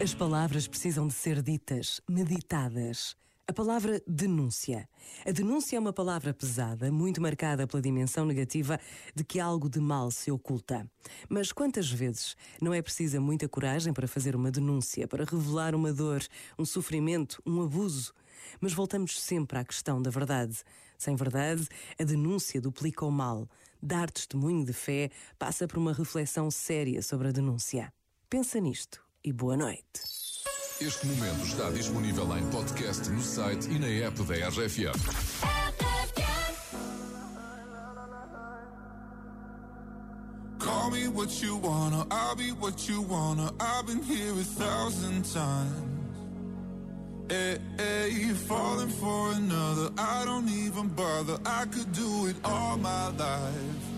As palavras precisam de ser ditas, meditadas. A palavra denúncia. A denúncia é uma palavra pesada, muito marcada pela dimensão negativa de que algo de mal se oculta. Mas quantas vezes não é precisa muita coragem para fazer uma denúncia, para revelar uma dor, um sofrimento, um abuso? Mas voltamos sempre à questão da verdade. Sem verdade, a denúncia duplica o mal. Dar testemunho de fé passa por uma reflexão séria sobre a denúncia. Pensa nisto e boa noite. Este momento está disponível em podcast no site e na app da RFM. Call me what you wanna, I'll be what you wanna. I've been here a thousand times. Hey, hey, falling for another, I don't even bother. I could do it all my life.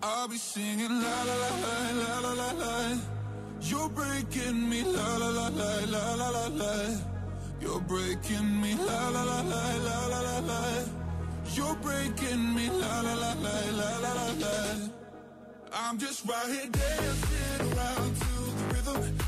I'll be singing la la la la la la la la. You're breaking me la la la la la la la la. You're breaking me la la la la la la la la. You're breaking me la la la la la la la la. I'm just right here dancing around to the rhythm,